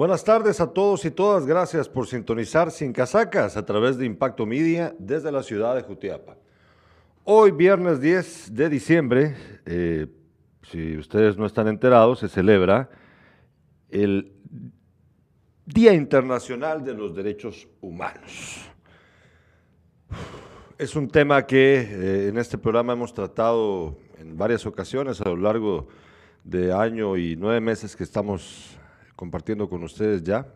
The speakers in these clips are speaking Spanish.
Buenas tardes a todos y todas. Gracias por sintonizar Sin Casacas a través de Impacto Media desde la ciudad de Jutiapa. Hoy, viernes 10 de diciembre, eh, si ustedes no están enterados, se celebra el Día Internacional de los Derechos Humanos. Es un tema que eh, en este programa hemos tratado en varias ocasiones a lo largo de año y nueve meses que estamos compartiendo con ustedes ya.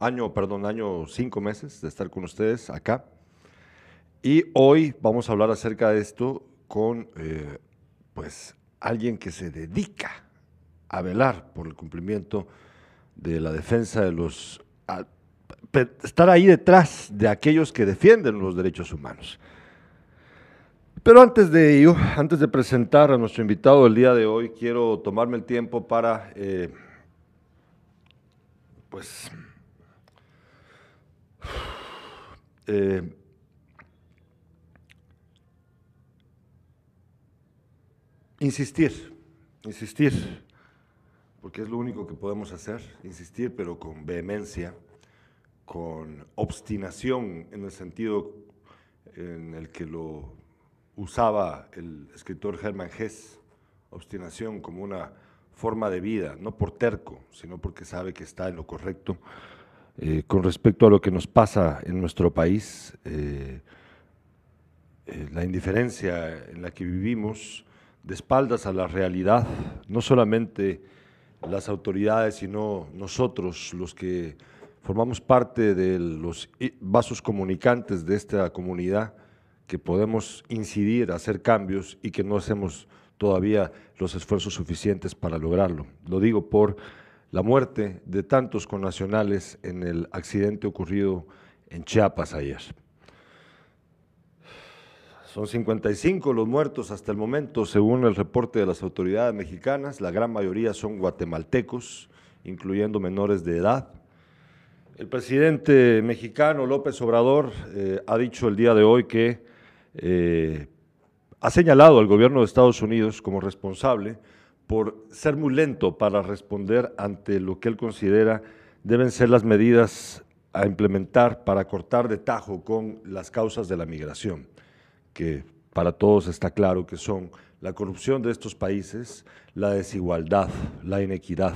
Año, perdón, año cinco meses de estar con ustedes acá. Y hoy vamos a hablar acerca de esto con eh, pues alguien que se dedica a velar por el cumplimiento de la defensa de los estar ahí detrás de aquellos que defienden los derechos humanos. Pero antes de ello, antes de presentar a nuestro invitado del día de hoy, quiero tomarme el tiempo para, eh, pues, eh, insistir, insistir, porque es lo único que podemos hacer, insistir, pero con vehemencia, con obstinación en el sentido en el que lo usaba el escritor Hermann Hesse, obstinación como una forma de vida, no por terco, sino porque sabe que está en lo correcto. Eh, con respecto a lo que nos pasa en nuestro país, eh, eh, la indiferencia en la que vivimos, de espaldas a la realidad, no solamente las autoridades, sino nosotros, los que formamos parte de los vasos comunicantes de esta comunidad, que podemos incidir, hacer cambios y que no hacemos todavía los esfuerzos suficientes para lograrlo. Lo digo por la muerte de tantos connacionales en el accidente ocurrido en Chiapas ayer. Son 55 los muertos hasta el momento, según el reporte de las autoridades mexicanas. La gran mayoría son guatemaltecos, incluyendo menores de edad. El presidente mexicano López Obrador eh, ha dicho el día de hoy que eh, ha señalado al gobierno de Estados Unidos como responsable por ser muy lento para responder ante lo que él considera deben ser las medidas a implementar para cortar de tajo con las causas de la migración, que para todos está claro que son la corrupción de estos países, la desigualdad, la inequidad,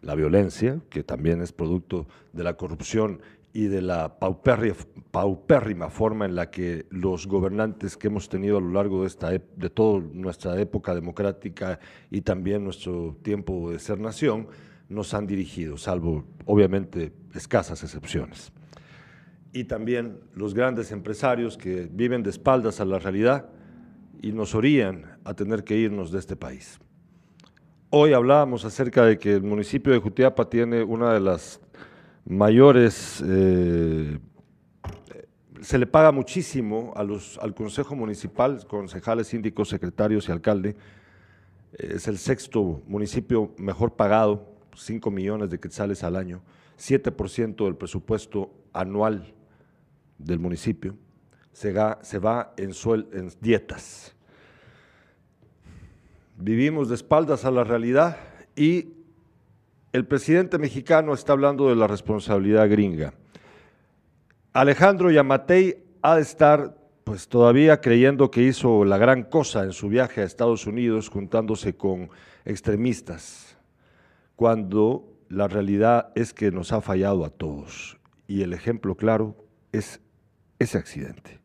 la violencia, que también es producto de la corrupción y de la paupérrima forma en la que los gobernantes que hemos tenido a lo largo de, toda nuestra época democrática y también nuestro tiempo de ser nación nos han dirigido, salvo obviamente escasas excepciones. Y también los grandes empresarios que viven de espaldas a la realidad y nos orían a tener que irnos de este país. Hoy hablábamos acerca de que el municipio de Jutiapa tiene una de las mayores, eh, se le paga muchísimo a los, al Consejo Municipal, concejales, síndicos, secretarios y alcalde. Es el sexto municipio mejor pagado, 5 millones de quetzales al año, 7% del presupuesto anual del municipio se, se va en, suel, en dietas. Vivimos de espaldas a la realidad y el presidente mexicano está hablando de la responsabilidad gringa. Alejandro Yamatei ha de estar pues todavía creyendo que hizo la gran cosa en su viaje a Estados Unidos juntándose con extremistas, cuando la realidad es que nos ha fallado a todos y el ejemplo claro es ese accidente.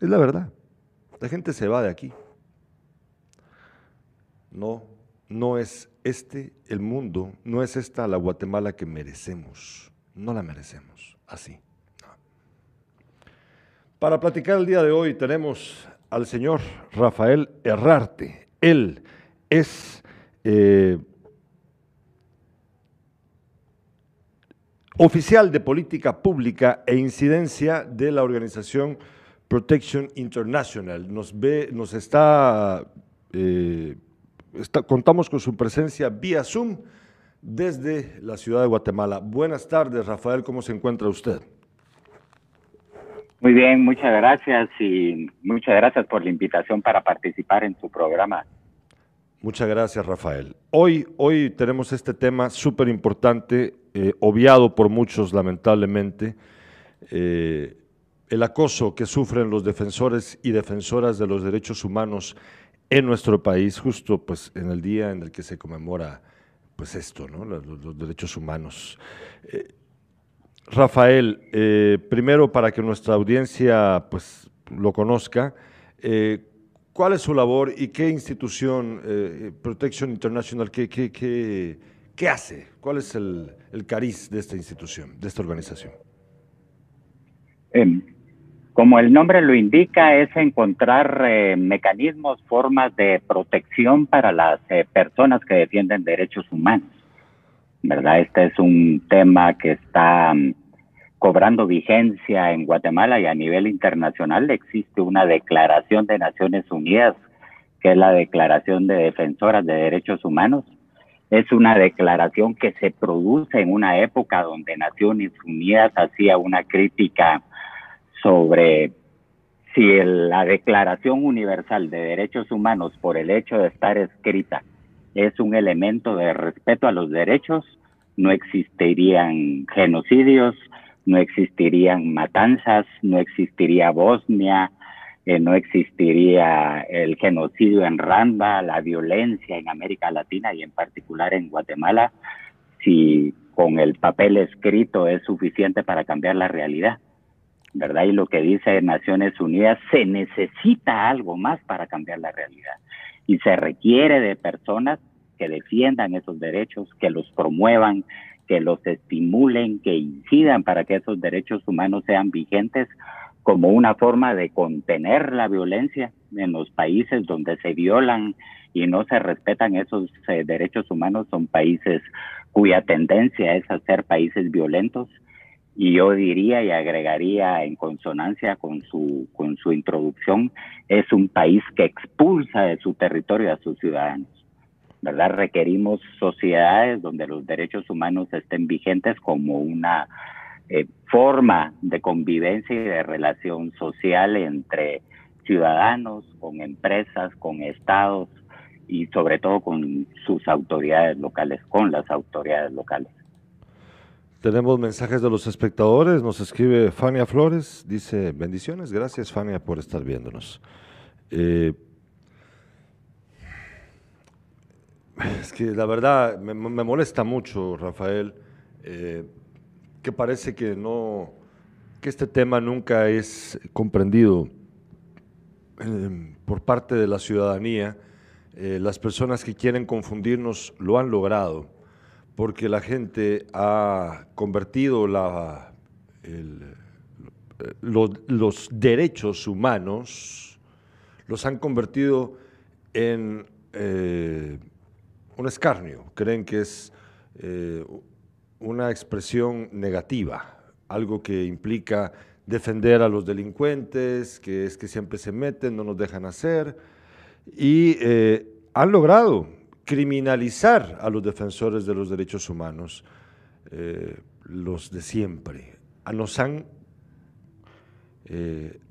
Es la verdad. La gente se va de aquí. No, no es este el mundo, no es esta la Guatemala que merecemos. No la merecemos así. Para platicar el día de hoy tenemos al señor Rafael Herrarte. Él es eh, oficial de política pública e incidencia de la organización Protection International. Nos ve, nos está eh, contamos con su presencia vía Zoom desde la ciudad de Guatemala. Buenas tardes, Rafael, ¿cómo se encuentra usted? Muy bien, muchas gracias y muchas gracias por la invitación para participar en su programa. Muchas gracias, Rafael. Hoy, hoy tenemos este tema súper importante, eh, obviado por muchos, lamentablemente, eh, el acoso que sufren los defensores y defensoras de los derechos humanos en nuestro país, justo pues, en el día en el que se conmemora pues, esto, ¿no? los, derechos humanos. Eh, Rafael, primero para que nuestra audiencia pues, lo conozca, ¿Cuál es su labor y qué institución, eh, Protection International, qué, hace? ¿Cuál es el, cariz de esta institución, de esta organización? Como el nombre lo indica, es encontrar eh, mecanismos, formas de protección para las eh, personas que defienden derechos humanos. ¿Verdad? Este es un tema que está mm, cobrando vigencia en Guatemala y a nivel internacional existe una declaración de Naciones Unidas, que es la Declaración de Defensoras de Derechos Humanos. Es una declaración que se produce en una época donde Naciones Unidas hacía una crítica sobre si la Declaración Universal de Derechos Humanos, por el hecho de estar escrita, es un elemento de respeto a los derechos, no existirían genocidios, no existirían matanzas, no existiría Bosnia, eh, no existiría el genocidio en Randa, la violencia en América Latina y en particular en Guatemala, si con el papel escrito es suficiente para cambiar la realidad. ¿Verdad? Y lo que dice Naciones Unidas, se necesita algo más para cambiar la realidad. Y se requiere de personas que defiendan esos derechos, que los promuevan, que los estimulen, que incidan para que esos derechos humanos sean vigentes como una forma de contener la violencia en los países donde se violan y no se respetan esos eh, derechos humanos son países cuya tendencia es a ser países violentos y yo diría y agregaría en consonancia con su con su introducción es un país que expulsa de su territorio a sus ciudadanos ¿verdad? Requerimos sociedades donde los derechos humanos estén vigentes como una eh, forma de convivencia y de relación social entre ciudadanos, con empresas, con estados y sobre todo con sus autoridades locales, con las autoridades locales. Tenemos mensajes de los espectadores, nos escribe Fania Flores, dice bendiciones, gracias Fania por estar viéndonos. Eh, Es que la verdad me, molesta mucho, Rafael, eh, que parece que no, que este tema nunca es comprendido eh, por parte de la ciudadanía. Eh, las personas que quieren confundirnos lo han logrado, porque la gente ha convertido los derechos humanos, los han convertido en un escarnio, creen que es eh, una expresión negativa, algo que implica defender a los delincuentes, que es que siempre se meten, no nos dejan hacer, y eh, han logrado criminalizar a los defensores de los derechos humanos, eh, los de siempre. Nos han,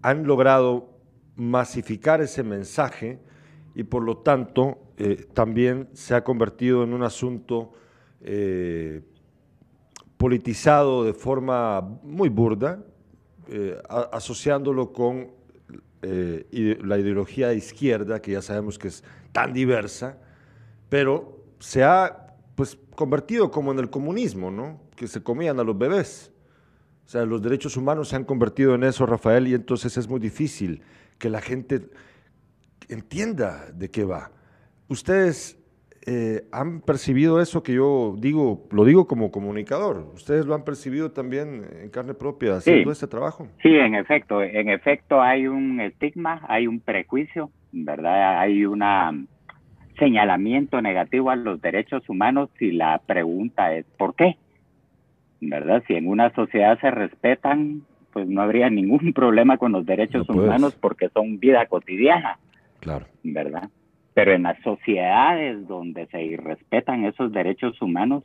han logrado masificar ese mensaje y por lo tanto eh, también se ha convertido en un asunto eh, politizado de forma muy burda, eh, asociándolo con la ideología de izquierda, que ya sabemos que es tan diversa, pero se ha pues, convertido como en el comunismo, ¿no? que se comían a los bebés. O sea, los derechos humanos se han convertido en eso, Rafael, y entonces es muy difícil que la gente entienda de qué va. Ustedes eh, han percibido eso que yo digo, lo digo como comunicador. ¿Ustedes lo han percibido también en carne propia haciendo este trabajo? Sí, en efecto, en efecto hay un estigma, hay un prejuicio, ¿verdad? Hay un señalamiento negativo a los derechos humanos y la pregunta es ¿por qué? ¿Verdad? Si en una sociedad se respetan, pues no habría ningún problema con los derechos humanos porque son vida cotidiana. Claro. ¿Verdad? Pero en las sociedades donde se respetan esos derechos humanos,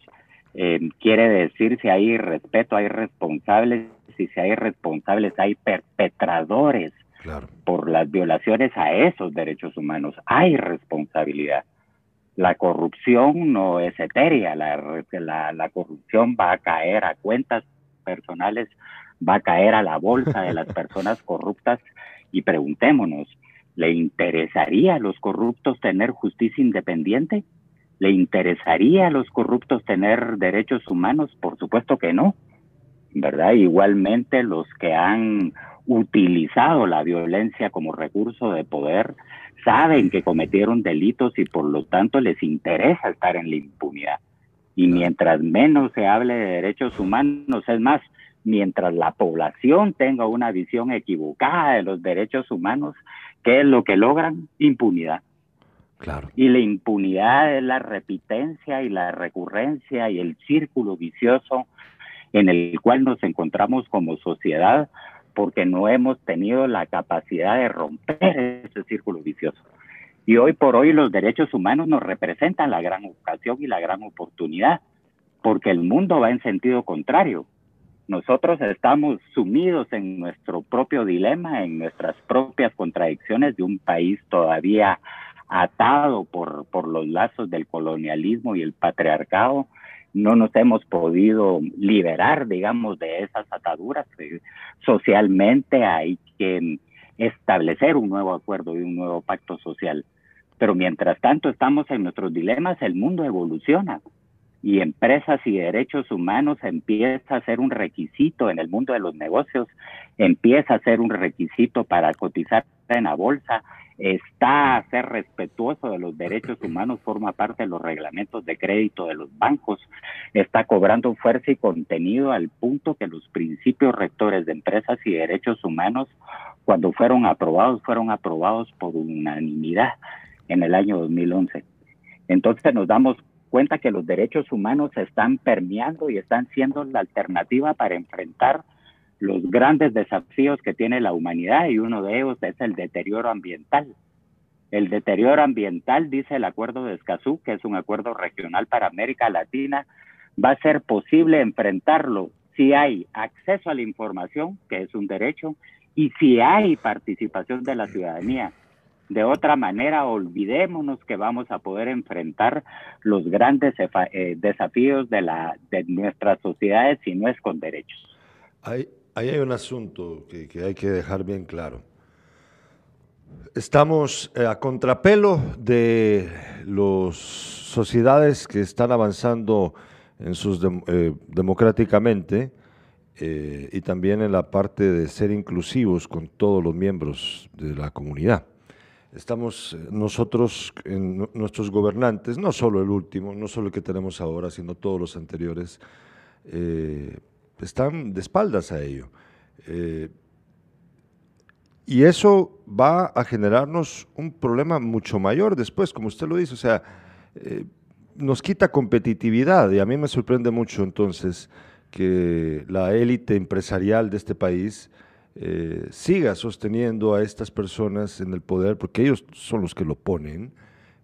eh, quiere decir si hay respeto, hay responsables, si hay responsables, hay perpetradores por las violaciones a esos derechos humanos, hay responsabilidad. La corrupción no es etérea, la, la, la corrupción va a caer a cuentas personales, va a caer a la bolsa de las personas corruptas y preguntémonos, ¿le interesaría a los corruptos tener justicia independiente? ¿Le interesaría a los corruptos tener derechos humanos? Por supuesto que no, ¿verdad? Igualmente los que han utilizado la violencia como recurso de poder saben que cometieron delitos y por lo tanto les interesa estar en la impunidad. Y mientras menos se hable de derechos humanos, es más, mientras la población tenga una visión equivocada de los derechos humanos, ¿qué es lo que logran? Impunidad. Claro. Y la impunidad es la repitencia y la recurrencia y el círculo vicioso en el cual nos encontramos como sociedad porque no hemos tenido la capacidad de romper ese círculo vicioso. Y hoy por hoy los derechos humanos nos representan la gran ocasión y la gran oportunidad, porque el mundo va en sentido contrario. Nosotros estamos sumidos en nuestro propio dilema, en nuestras propias contradicciones de un país todavía atado por, por los lazos del colonialismo y el patriarcado, no nos hemos podido liberar, digamos, de esas ataduras. Socialmente hay que establecer un nuevo acuerdo y un nuevo pacto social. Pero mientras tanto estamos en nuestros dilemas, el mundo evoluciona y empresas y derechos humanos empieza a ser un requisito en el mundo de los negocios, empieza a ser un requisito para cotizar en la bolsa, está a ser respetuoso de los derechos humanos, forma parte de los reglamentos de crédito de los bancos, está cobrando fuerza y contenido al punto que los principios rectores de empresas y derechos humanos, cuando fueron aprobados, fueron aprobados por unanimidad en el año 2011. Entonces nos damos cuenta que los derechos humanos están permeando y están siendo la alternativa para enfrentar los grandes desafíos que tiene la humanidad y uno de ellos es el deterioro ambiental. El deterioro ambiental, dice el acuerdo de Escazú, que es un acuerdo regional para América Latina, va a ser posible enfrentarlo si hay acceso a la información, que es un derecho, y si hay participación de la ciudadanía. De otra manera, olvidémonos que vamos a poder enfrentar los grandes eh, desafíos de, la, de nuestras sociedades si no es con derechos. Ahí hay un asunto que, hay que dejar bien claro. Estamos eh, a contrapelo de las sociedades que están avanzando eh, democráticamente eh, y también en la parte de ser inclusivos con todos los miembros de la comunidad. Estamos nosotros, nuestros gobernantes, no solo el último, no solo el que tenemos ahora, sino todos los anteriores, están de espaldas a ello. Eh, y eso va a generarnos un problema mucho mayor después, como usted lo dice, o sea, eh, nos quita competitividad y a mí me sorprende mucho entonces que la élite empresarial de este país eh, siga sosteniendo a estas personas en el poder, porque ellos son los que lo ponen,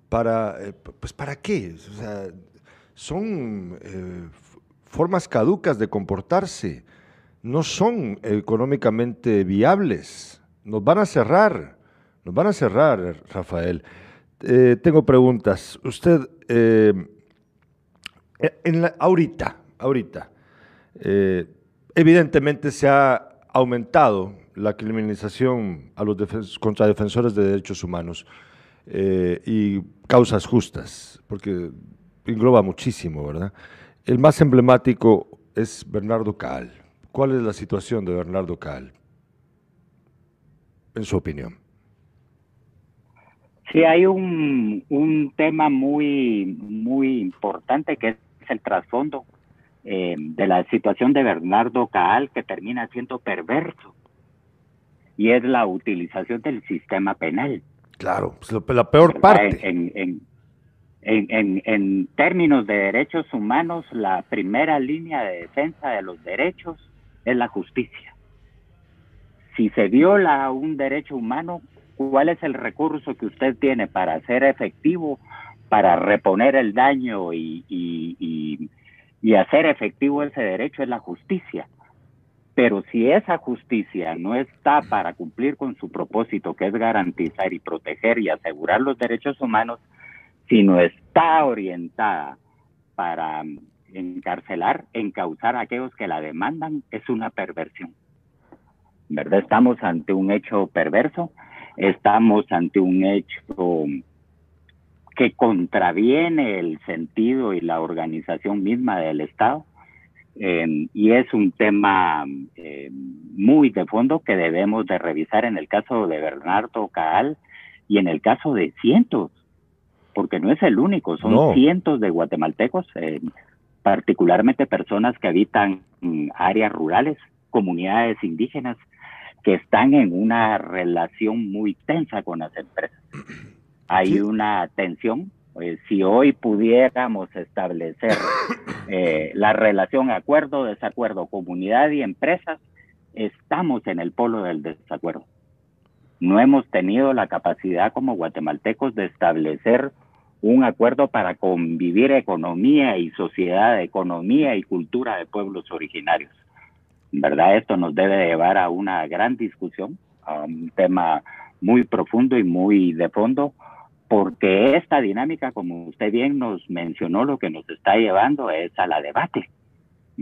para, pues ¿para qué? O sea, son formas caducas de comportarse, no son económicamente viables, nos van a cerrar, nos van a cerrar, Rafael. Eh, tengo preguntas. Usted, eh, en la, ahorita, ahorita, eh, evidentemente se ha aumentado la criminalización a los contra defensores de derechos humanos y causas justas, porque engloba muchísimo, ¿verdad? El más emblemático es Bernardo Caal. ¿Cuál es la situación de Bernardo Caal, en su opinión? Sí, hay un, un tema muy, muy importante que es el trasfondo eh, de la situación de Bernardo Caal que termina siendo perverso y es la utilización del sistema penal. Claro, pues la peor parte. en, en, en, términos de derechos humanos, la primera línea de defensa de los derechos es la justicia. Si se viola un derecho humano, ¿cuál es el recurso que usted tiene para hacer efectivo, para reponer el daño y, y, y hacer efectivo ese derecho? Es la justicia. Pero si esa justicia no está para cumplir con su propósito, que es garantizar y proteger y asegurar los derechos humanos, sino está orientada para encarcelar, encauzar a aquellos que la demandan, es una perversión. ¿Verdad? Estamos ante un hecho perverso, estamos ante un hecho que contraviene el sentido y la organización misma del Estado. Eh, y es un tema eh, muy de fondo que debemos de revisar en el caso de Bernardo Caal y en el caso de cientos, porque no es el único, son cientos de guatemaltecos, eh, particularmente personas que habitan áreas rurales, comunidades indígenas, que están en una relación muy tensa con las empresas. Hay una tensión. Pues, si hoy pudiéramos establecer eh, la relación acuerdo, desacuerdo, comunidad y empresas, estamos en el polo del desacuerdo. No hemos tenido la capacidad como guatemaltecos de establecer un acuerdo para convivir economía y sociedad, economía y cultura de pueblos originarios. ¿Verdad? Esto nos debe llevar a una gran discusión, a un tema muy profundo y muy de fondo, porque esta dinámica, como usted bien nos mencionó, lo que nos está llevando es a la debate,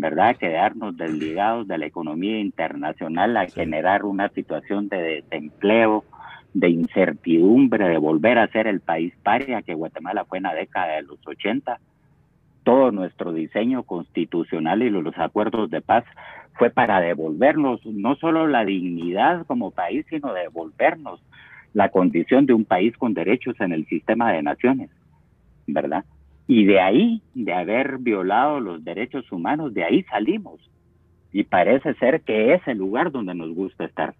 ¿verdad? Quedarnos desligados de la economía internacional a generar una situación de desempleo, de incertidumbre, de volver a ser el país paria que Guatemala fue en la década de los 80. Todo nuestro diseño constitucional y los acuerdos de paz fue para devolvernos no solo la dignidad como país, sino devolvernos la condición de un país con derechos en el sistema de naciones, ¿verdad? Y de ahí, de haber violado los derechos humanos, de ahí salimos. Y parece ser que es el lugar donde nos gusta estar,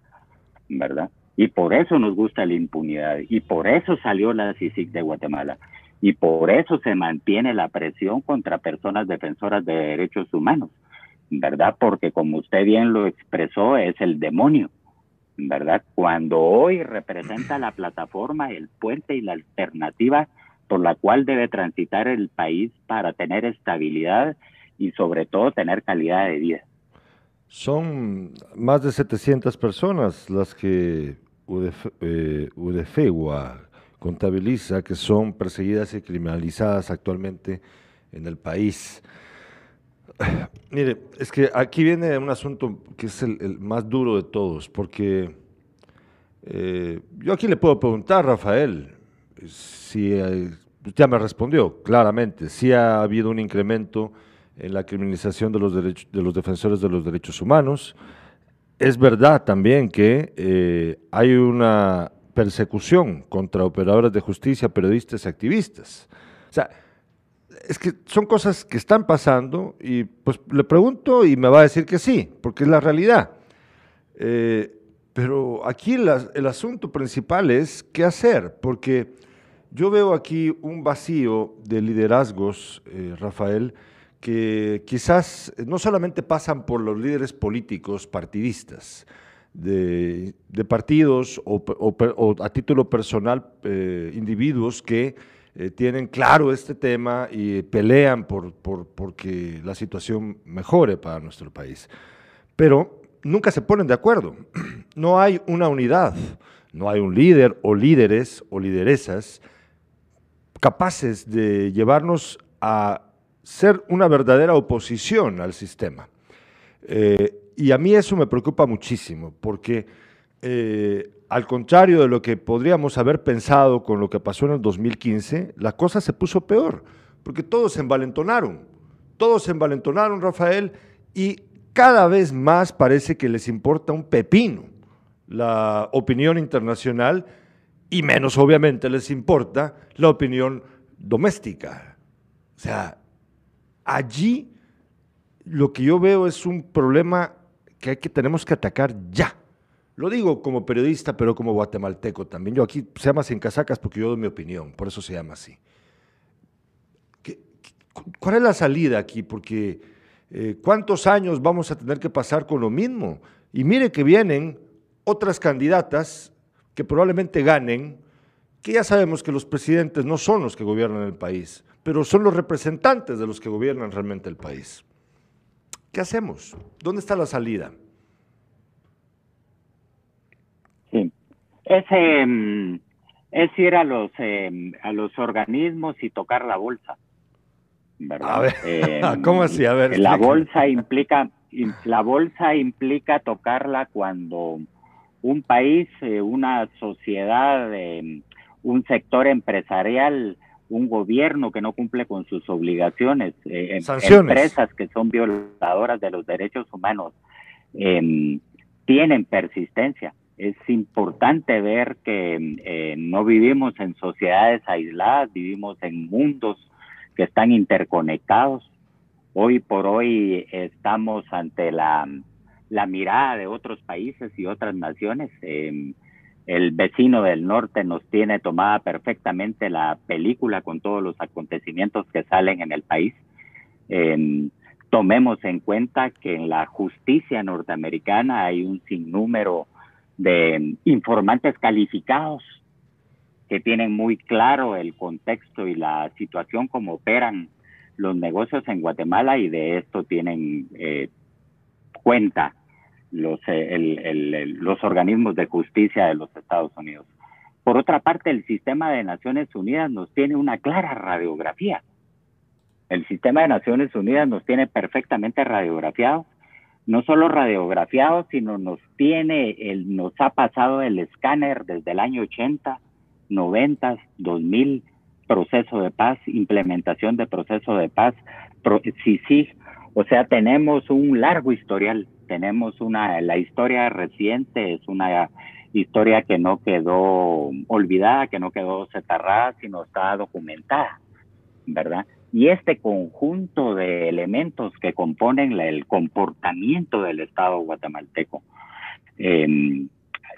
¿verdad? Y por eso nos gusta la impunidad. Y por eso salió la CICIC de Guatemala. Y por eso se mantiene la presión contra personas defensoras de derechos humanos. ¿Verdad? Porque como usted bien lo expresó, es el demonio. ¿Verdad? Cuando hoy representa la plataforma, el puente y la alternativa por la cual debe transitar el país para tener estabilidad y sobre todo tener calidad de vida. Son más de 700 personas las que UDFEGUA eh, contabiliza que son perseguidas y criminalizadas actualmente en el país. Mire, es que aquí viene un asunto que es el, más duro de todos, porque eh, yo aquí le puedo preguntar, Rafael, si ya me respondió claramente, si ha habido un incremento en la criminalización de los, derechos, de los defensores de los derechos humanos, es verdad también que eh, hay una persecución contra operadores de justicia, periodistas y activistas. O sea, es que son cosas que están pasando y pues le pregunto y me va a decir que sí, porque es la realidad. Eh, pero aquí el asunto principal es qué hacer, porque yo veo aquí un vacío de liderazgos, eh, Rafael, que quizás no solamente pasan por los líderes políticos partidistas, de, partidos o, a título personal eh, individuos que eh, tienen claro este tema y pelean por, por, porque la situación mejore para nuestro país. Pero nunca se ponen de acuerdo. No hay una unidad, no hay un líder o líderes o lideresas capaces de llevarnos a ser una verdadera oposición al sistema. Eh, y a mí eso me preocupa muchísimo, porque eh, al contrario de lo que podríamos haber pensado con lo que pasó en el 2015, la cosa se puso peor, porque todos se envalentonaron, todos se envalentonaron, Rafael, y cada vez más parece que les importa un pepino la opinión internacional y menos obviamente les importa la opinión doméstica. O sea, allí lo que yo veo es un problema que, hay que tenemos que atacar ya. Lo digo como periodista, pero como guatemalteco también. Yo aquí se llama sin casacas porque yo doy mi opinión, por eso se llama así. ¿Cuál es la salida aquí? Porque eh, ¿cuántos años vamos a tener que pasar con lo mismo? Y mire que vienen otras candidatas que probablemente ganen, que ya sabemos que los presidentes no son los que gobiernan el país pero son los representantes de los que gobiernan realmente el país. ¿Qué hacemos? ¿Dónde está la salida? Sí, ese, mm, Es ir a los, em, a los organismos y tocar la bolsa. ¿verdad? A ver, em, ¿cómo así? A ver. La bolsa implica, la bolsa implica tocarla cuando un país, eh, una sociedad, em, un sector empresarial, un gobierno que no cumple con sus obligaciones, eh, empresas que son violadoras de los derechos humanos, tienen persistencia es importante ver que eh, no vivimos en sociedades aisladas, vivimos en mundos que están interconectados. Hoy por hoy estamos ante la, mirada de otros países y otras naciones. Em, el vecino del norte nos tiene tomada perfectamente la película con todos los acontecimientos que salen en el país. Em, tomemos en cuenta que en la justicia norteamericana hay un sinnúmero de informantes calificados que tienen muy claro el contexto y la situación como operan los negocios en Guatemala y de esto tienen eh, cuenta los, eh, los organismos de justicia de los Estados Unidos. Por otra parte, el sistema de Naciones Unidas nos tiene una clara radiografía. El sistema de Naciones Unidas nos tiene perfectamente radiografiado no solo radiografiado, sino nos tiene, el, nos ha pasado el escáner desde el año 80, 90, 2000, proceso de paz, implementación de proceso de paz, sí, sí, o sea, tenemos un largo historial, tenemos una, la historia reciente es una historia que no quedó olvidada, que no quedó setarrada, sino está documentada, ¿verdad? Y este conjunto de elementos que componen el comportamiento del Estado guatemalteco em,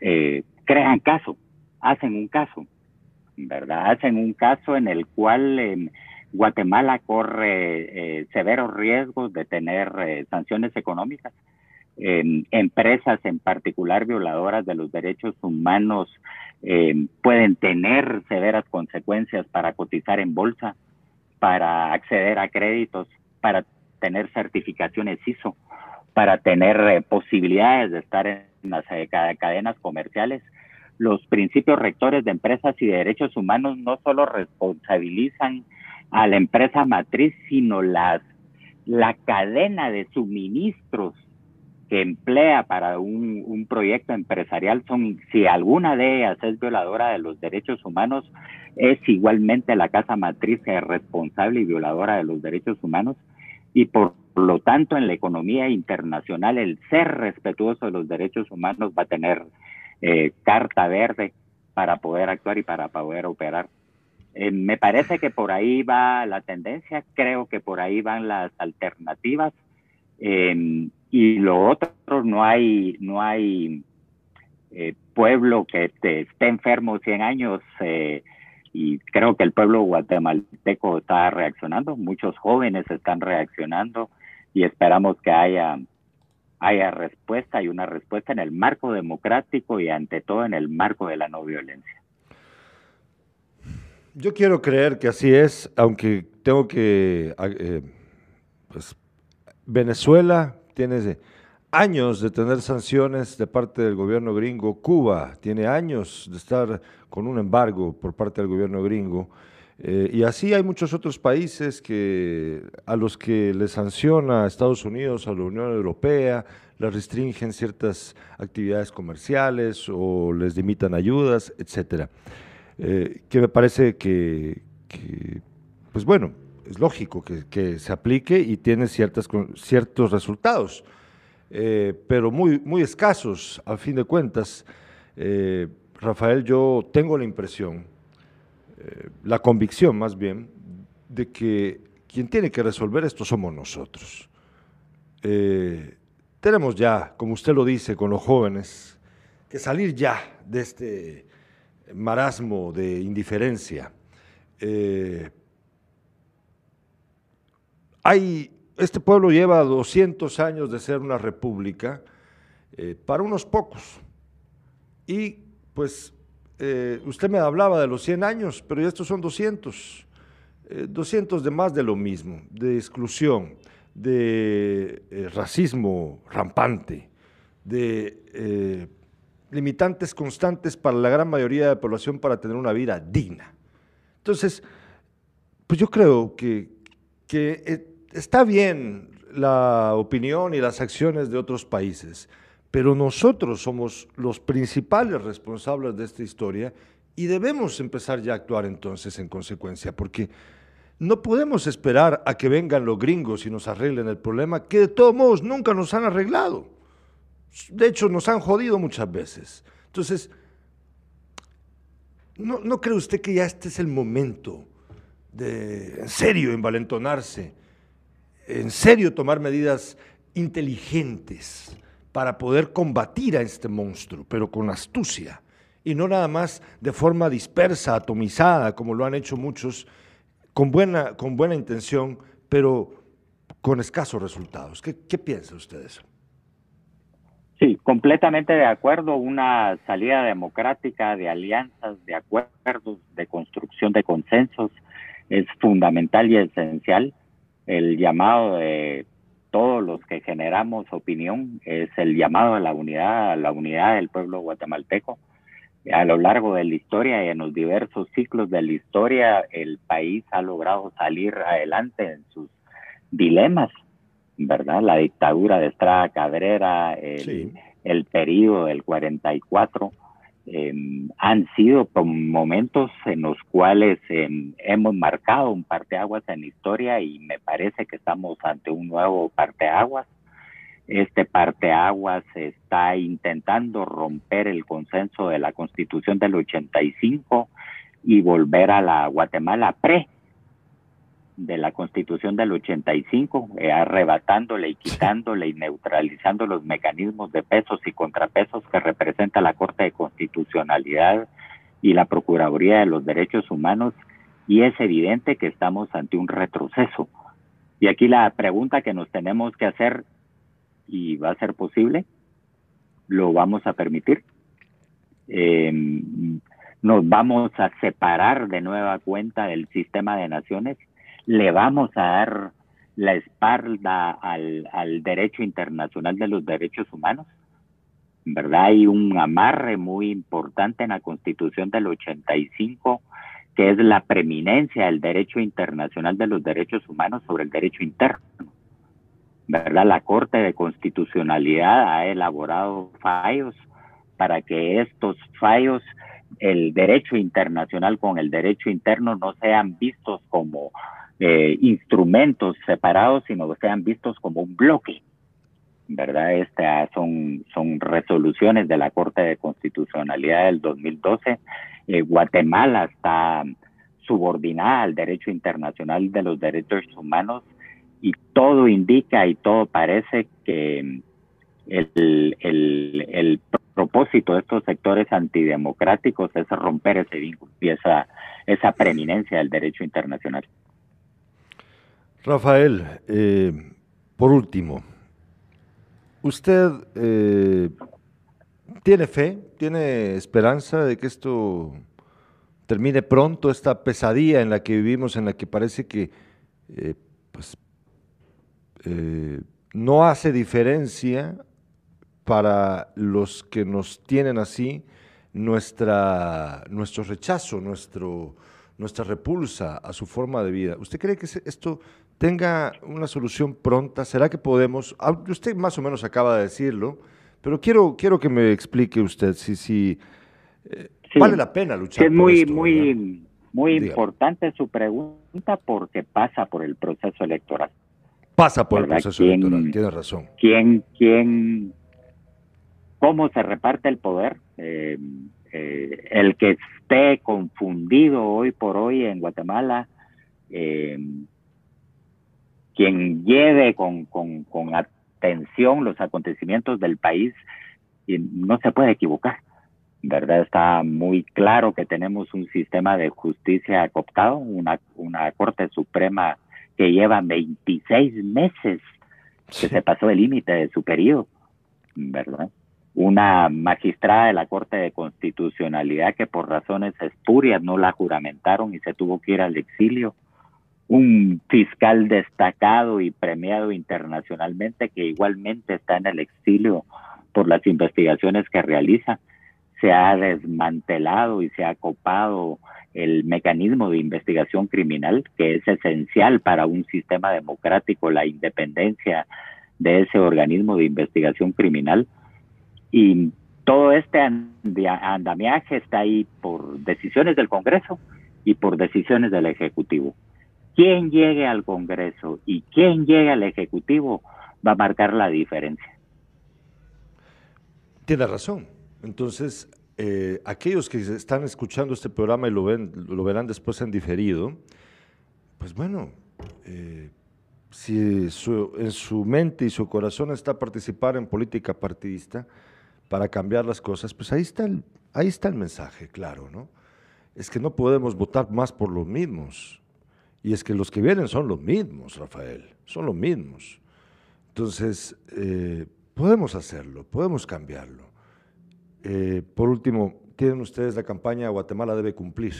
eh, crean caso, hacen un caso, ¿verdad? Hacen un caso en el cual em, Guatemala corre eh, severos riesgos de tener eh, sanciones económicas. Em, empresas en particular violadoras de los derechos humanos pueden tener severas consecuencias para cotizar en bolsa para acceder a créditos, para tener certificaciones ISO, para tener eh, posibilidades de estar en las eh, cadenas comerciales. Los principios rectores de empresas y de derechos humanos no solo responsabilizan a la empresa matriz, sino las, la cadena de suministros que emplea para un, proyecto empresarial son, si alguna de ellas es violadora de los derechos humanos, es igualmente la casa matriz responsable y violadora de los derechos humanos. Y por lo tanto en la economía internacional el ser respetuoso de los derechos humanos va a tener eh, carta verde para poder actuar y para poder operar. Eh, me parece que por ahí va la tendencia, creo que por ahí van las alternativas. Em, y lo otro no hay no hay eh, pueblo que esté enfermo 100 años y creo que el pueblo guatemalteco está reaccionando, muchos jóvenes están reaccionando y esperamos que haya, haya respuesta y una respuesta en el marco democrático y ante todo en el marco de la no violencia. Yo quiero creer que así es, aunque tengo que, eh, pues, Venezuela tiene años de tener sanciones de parte del gobierno gringo. Cuba tiene años de estar con un embargo por parte del gobierno gringo. Eh, y así hay muchos otros países que, a los que le sanciona a Estados Unidos, a la Unión Europea, les restringen ciertas actividades comerciales o les limitan ayudas, etcétera. Eh, que me parece que, pues bueno, es lógico que, que, se aplique y tiene ciertas, ciertos resultados. Eh, pero muy, muy escasos, a fin de cuentas. Eh, Rafael, yo tengo la impresión, eh, la convicción más bien, de que quien tiene que resolver esto somos nosotros. tenemos ya, como usted lo dice, con los jóvenes, que salir ya de este marasmo de indiferencia. Hay este pueblo lleva 200 años de ser una república eh, para unos pocos. Y pues eh, usted me hablaba de los 100 años, pero estos son 200. 200 eh, de más de lo mismo, de exclusión, de racismo rampante, de limitantes constantes para la gran mayoría de la población para tener una vida digna. Entonces, pues yo creo que, que eh, está bien la opinión y las acciones de otros países, pero nosotros somos los principales responsables de esta historia y debemos empezar ya a actuar entonces en consecuencia, porque no podemos esperar a que vengan los gringos y nos arreglen el problema que de todos modos nunca nos han arreglado. De hecho, nos han jodido muchas veces. Entonces, ¿no, ¿no cree usted que ya este es el momento de, en serio, envalentonarse, en serio tomar medidas inteligentes para poder combatir a este monstruo, pero con astucia, y no nada más de forma dispersa, atomizada, como lo han hecho muchos, con buena, con buena intención, pero con escasos resultados? ¿Qué, qué piensa usted de eso? Sí, completamente de acuerdo. Una salida democrática de alianzas, de acuerdos, de construcción de consensos es fundamental y esencial. El llamado de todos los que generamos opinión es el llamado a la unidad, a la unidad del pueblo guatemalteco. A lo largo de la historia y en los diversos ciclos de la historia, el país ha logrado salir adelante en sus dilemas ¿verdad? La dictadura de Estrada Cabrera, el, periodo del 44, em, han sido momentos en los cuales em, hemos marcado un parteaguas en la historia y me parece que estamos ante un nuevo parteaguas. Este parteaguas está intentando romper el consenso de la Constitución del 85 y volver a la Guatemala pre de la Constitución del 85, eh, arrebatándole y quitándole y neutralizando los mecanismos de pesos y contrapesos que representa la Corte de Constitucionalidad y la Procuraduría de los Derechos Humanos, y es evidente que estamos ante un retroceso. Y aquí la pregunta que nos tenemos que hacer, y va a ser posible, lo vamos a permitir. Em, nos vamos a separar de nueva cuenta del sistema de naciones le vamos a dar la espalda al, derecho internacional de los derechos humanos. ¿Verdad? Hay un amarre muy importante en la Constitución del 85 que es la preeminencia del derecho internacional de los derechos humanos sobre el derecho interno. ¿Verdad? La Corte de Constitucionalidad ha elaborado fallos para que estos fallos, el derecho internacional con el derecho interno, no sean vistos como eh, instrumentos separados, sino que sean vistos como un bloque. ¿Verdad? Estas son, resoluciones de la Corte de Constitucionalidad del 2012. Eh, Guatemala está subordinada al derecho internacional de los derechos humanos y todo indica y todo parece que el, propósito de estos sectores antidemocráticos es romper ese vínculo y esa preeminencia del derecho internacional. Rafael, eh, por último, ¿usted eh, tiene fe, tiene esperanza de que esto termine pronto, esta pesadilla en la que vivimos, en la que parece que eh, pues, no hace diferencia para los que nos tienen así nuestra, nuestro rechazo, nuestro, nuestra repulsa a su forma de vida. ¿Usted cree que esto tenga una solución pronta? ¿Será que podemos? Ah, usted más o menos acaba de decirlo, pero quiero, quiero que me explique usted si, si eh, vale la pena luchar. es muy, muy, muy importante su pregunta porque pasa por el proceso electoral. Pasa por el proceso electoral, tiene razón. ¿Quién, quién, cómo se reparte el poder? Eh, eh, el que esté confundido hoy por hoy en Guatemala, eh, quien lleve con, atención los acontecimientos del país y no se puede equivocar. ¿Verdad? Está muy claro que tenemos un sistema de justicia cooptado, una, una Corte Suprema que lleva 26 meses que se pasó el límite de su periodo, ¿verdad? Una magistrada de la Corte de Constitucionalidad que por razones espurias no la juramentaron y se tuvo que ir al exilio un fiscal destacado y premiado internacionalmente que igualmente está en el exilio por las investigaciones que realiza. se ha desmantelado y se ha copado el mecanismo de investigación criminal, que es esencial para un sistema democrático, la independencia de ese organismo de investigación criminal. Y todo este andamiaje está ahí por decisiones del Congreso y por decisiones del Ejecutivo. Quien llegue al Congreso y quien llegue al Ejecutivo va a marcar la diferencia. Tiene razón. Entonces, eh, aquellos que están escuchando este programa y lo, ven, lo verán después en diferido, pues bueno, eh, si en su mente y su corazón está participar en política partidista para cambiar las cosas, pues ahí está el, ahí está el mensaje, claro, ¿no? Es que no podemos votar más por los mismos. Y es que los que vienen son los mismos, Rafael, son los mismos. Entonces, eh, podemos hacerlo, podemos cambiarlo. Eh, por último, tienen ustedes la campaña Guatemala debe cumplir.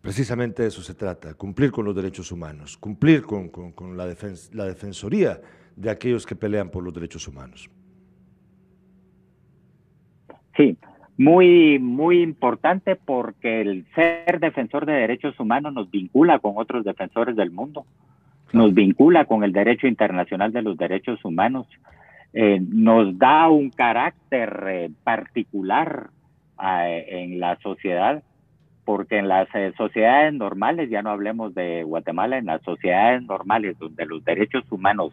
Precisamente eso se trata, cumplir con los derechos humanos, cumplir con, la, la defensoría de aquellos que pelean por los derechos humanos. Sí, muy, muy importante porque el ser defensor de derechos humanos nos vincula con otros defensores del mundo, nos vincula con el derecho internacional de los derechos humanos, eh, nos da un carácter eh, particular eh, en la sociedad, porque en las sociedades normales, ya no hablemos de Guatemala, en las sociedades normales donde los derechos humanos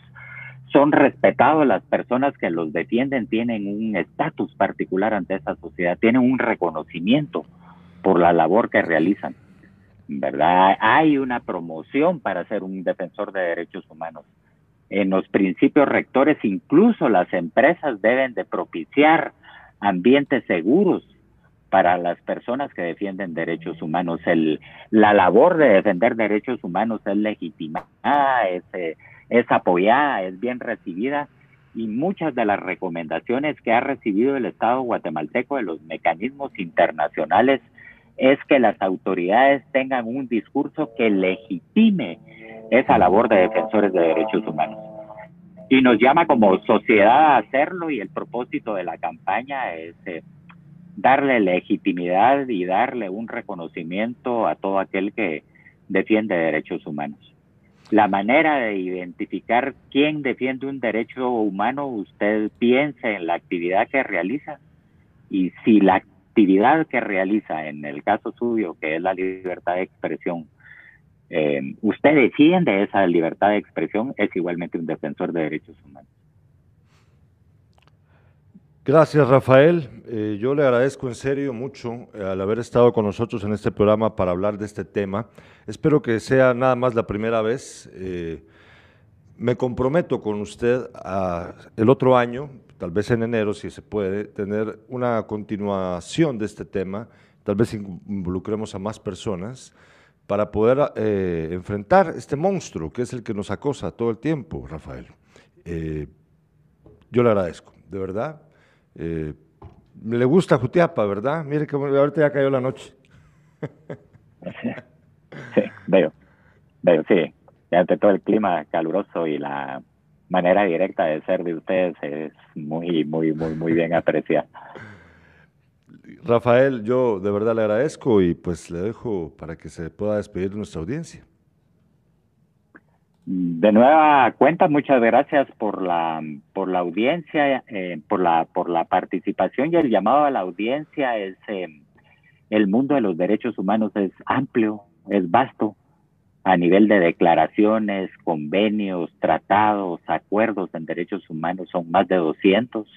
son respetados, las personas que los defienden tienen un estatus particular ante esa sociedad, tienen un reconocimiento por la labor que realizan. ¿Verdad? Hay una promoción para ser un defensor de derechos humanos en los principios rectores, incluso las empresas deben de propiciar ambientes seguros para las personas que defienden derechos humanos. El, la labor de defender derechos humanos es legitimada, es, eh, es apoyada, es bien recibida y muchas de las recomendaciones que ha recibido el Estado guatemalteco de los mecanismos internacionales es que las autoridades tengan un discurso que legitime esa labor de defensores de derechos humanos. Y nos llama como sociedad a hacerlo y el propósito de la campaña es eh, darle legitimidad y darle un reconocimiento a todo aquel que defiende derechos humanos. La manera de identificar quién defiende un derecho humano, usted piense en la actividad que realiza y si la actividad que realiza, en el caso suyo, que es la libertad de expresión, eh, usted defiende esa libertad de expresión, es igualmente un defensor de derechos humanos. Gracias, Rafael. Eh, yo le agradezco en serio mucho eh, al haber estado con nosotros en este programa para hablar de este tema. Espero que sea nada más la primera vez. me comprometo con usted a, el otro año, tal vez en enero, si se puede, tener una continuación de este tema. Tal vez involucremos a más personas para poder eh, enfrentar este monstruo que es el que nos acosa todo el tiempo, Rafael. Eh, yo le agradezco, de verdad. Eh, le gusta Jutiapa, ¿verdad? Mire que ahorita ya cayó la noche. Sí, veo, veo, sí. Ante todo el clima caluroso y la manera directa de ser de ustedes es muy, muy, muy, muy bien apreciada. Rafael, yo de verdad le agradezco y pues le dejo para que se pueda despedir de nuestra audiencia. De nueva cuenta, muchas gracias por la por la audiencia, eh, por la por la participación y el llamado a la audiencia. Es eh, el mundo de los derechos humanos es amplio, es vasto a nivel de declaraciones, convenios, tratados, acuerdos en derechos humanos son más de 200.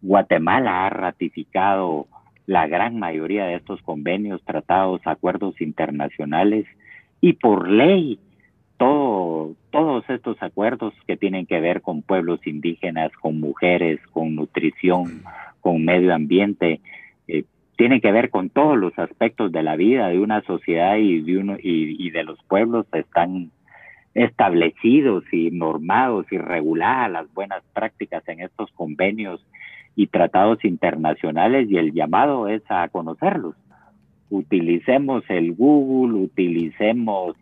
Guatemala ha ratificado la gran mayoría de estos convenios, tratados, acuerdos internacionales y por ley todo, todos estos acuerdos que tienen que ver con pueblos indígenas, con mujeres, con nutrición, con medio ambiente, eh, tienen que ver con todos los aspectos de la vida de una sociedad y de, uno, y, y de los pueblos están establecidos y normados y reguladas las buenas prácticas en estos convenios y tratados internacionales y el llamado es a conocerlos. Utilicemos el Google, utilicemos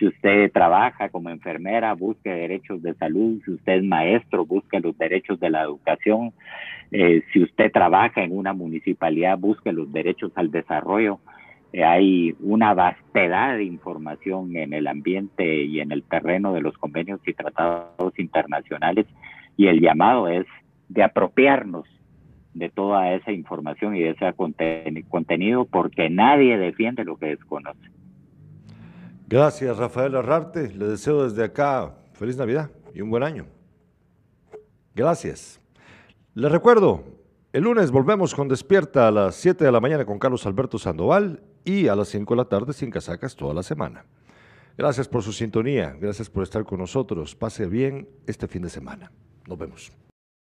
Si usted trabaja como enfermera, busque derechos de salud. Si usted es maestro, busque los derechos de la educación. Eh, si usted trabaja en una municipalidad, busque los derechos al desarrollo. Eh, hay una vastedad de información en el ambiente y en el terreno de los convenios y tratados internacionales y el llamado es de apropiarnos de toda esa información y de ese contenido porque nadie defiende lo que desconoce. Gracias, Rafael Arrarte. Le deseo desde acá feliz Navidad y un buen año. Gracias. Le recuerdo, el lunes volvemos con Despierta a las 7 de la mañana con Carlos Alberto Sandoval y a las 5 de la tarde sin casacas toda la semana. Gracias por su sintonía, gracias por estar con nosotros. Pase bien este fin de semana. Nos vemos.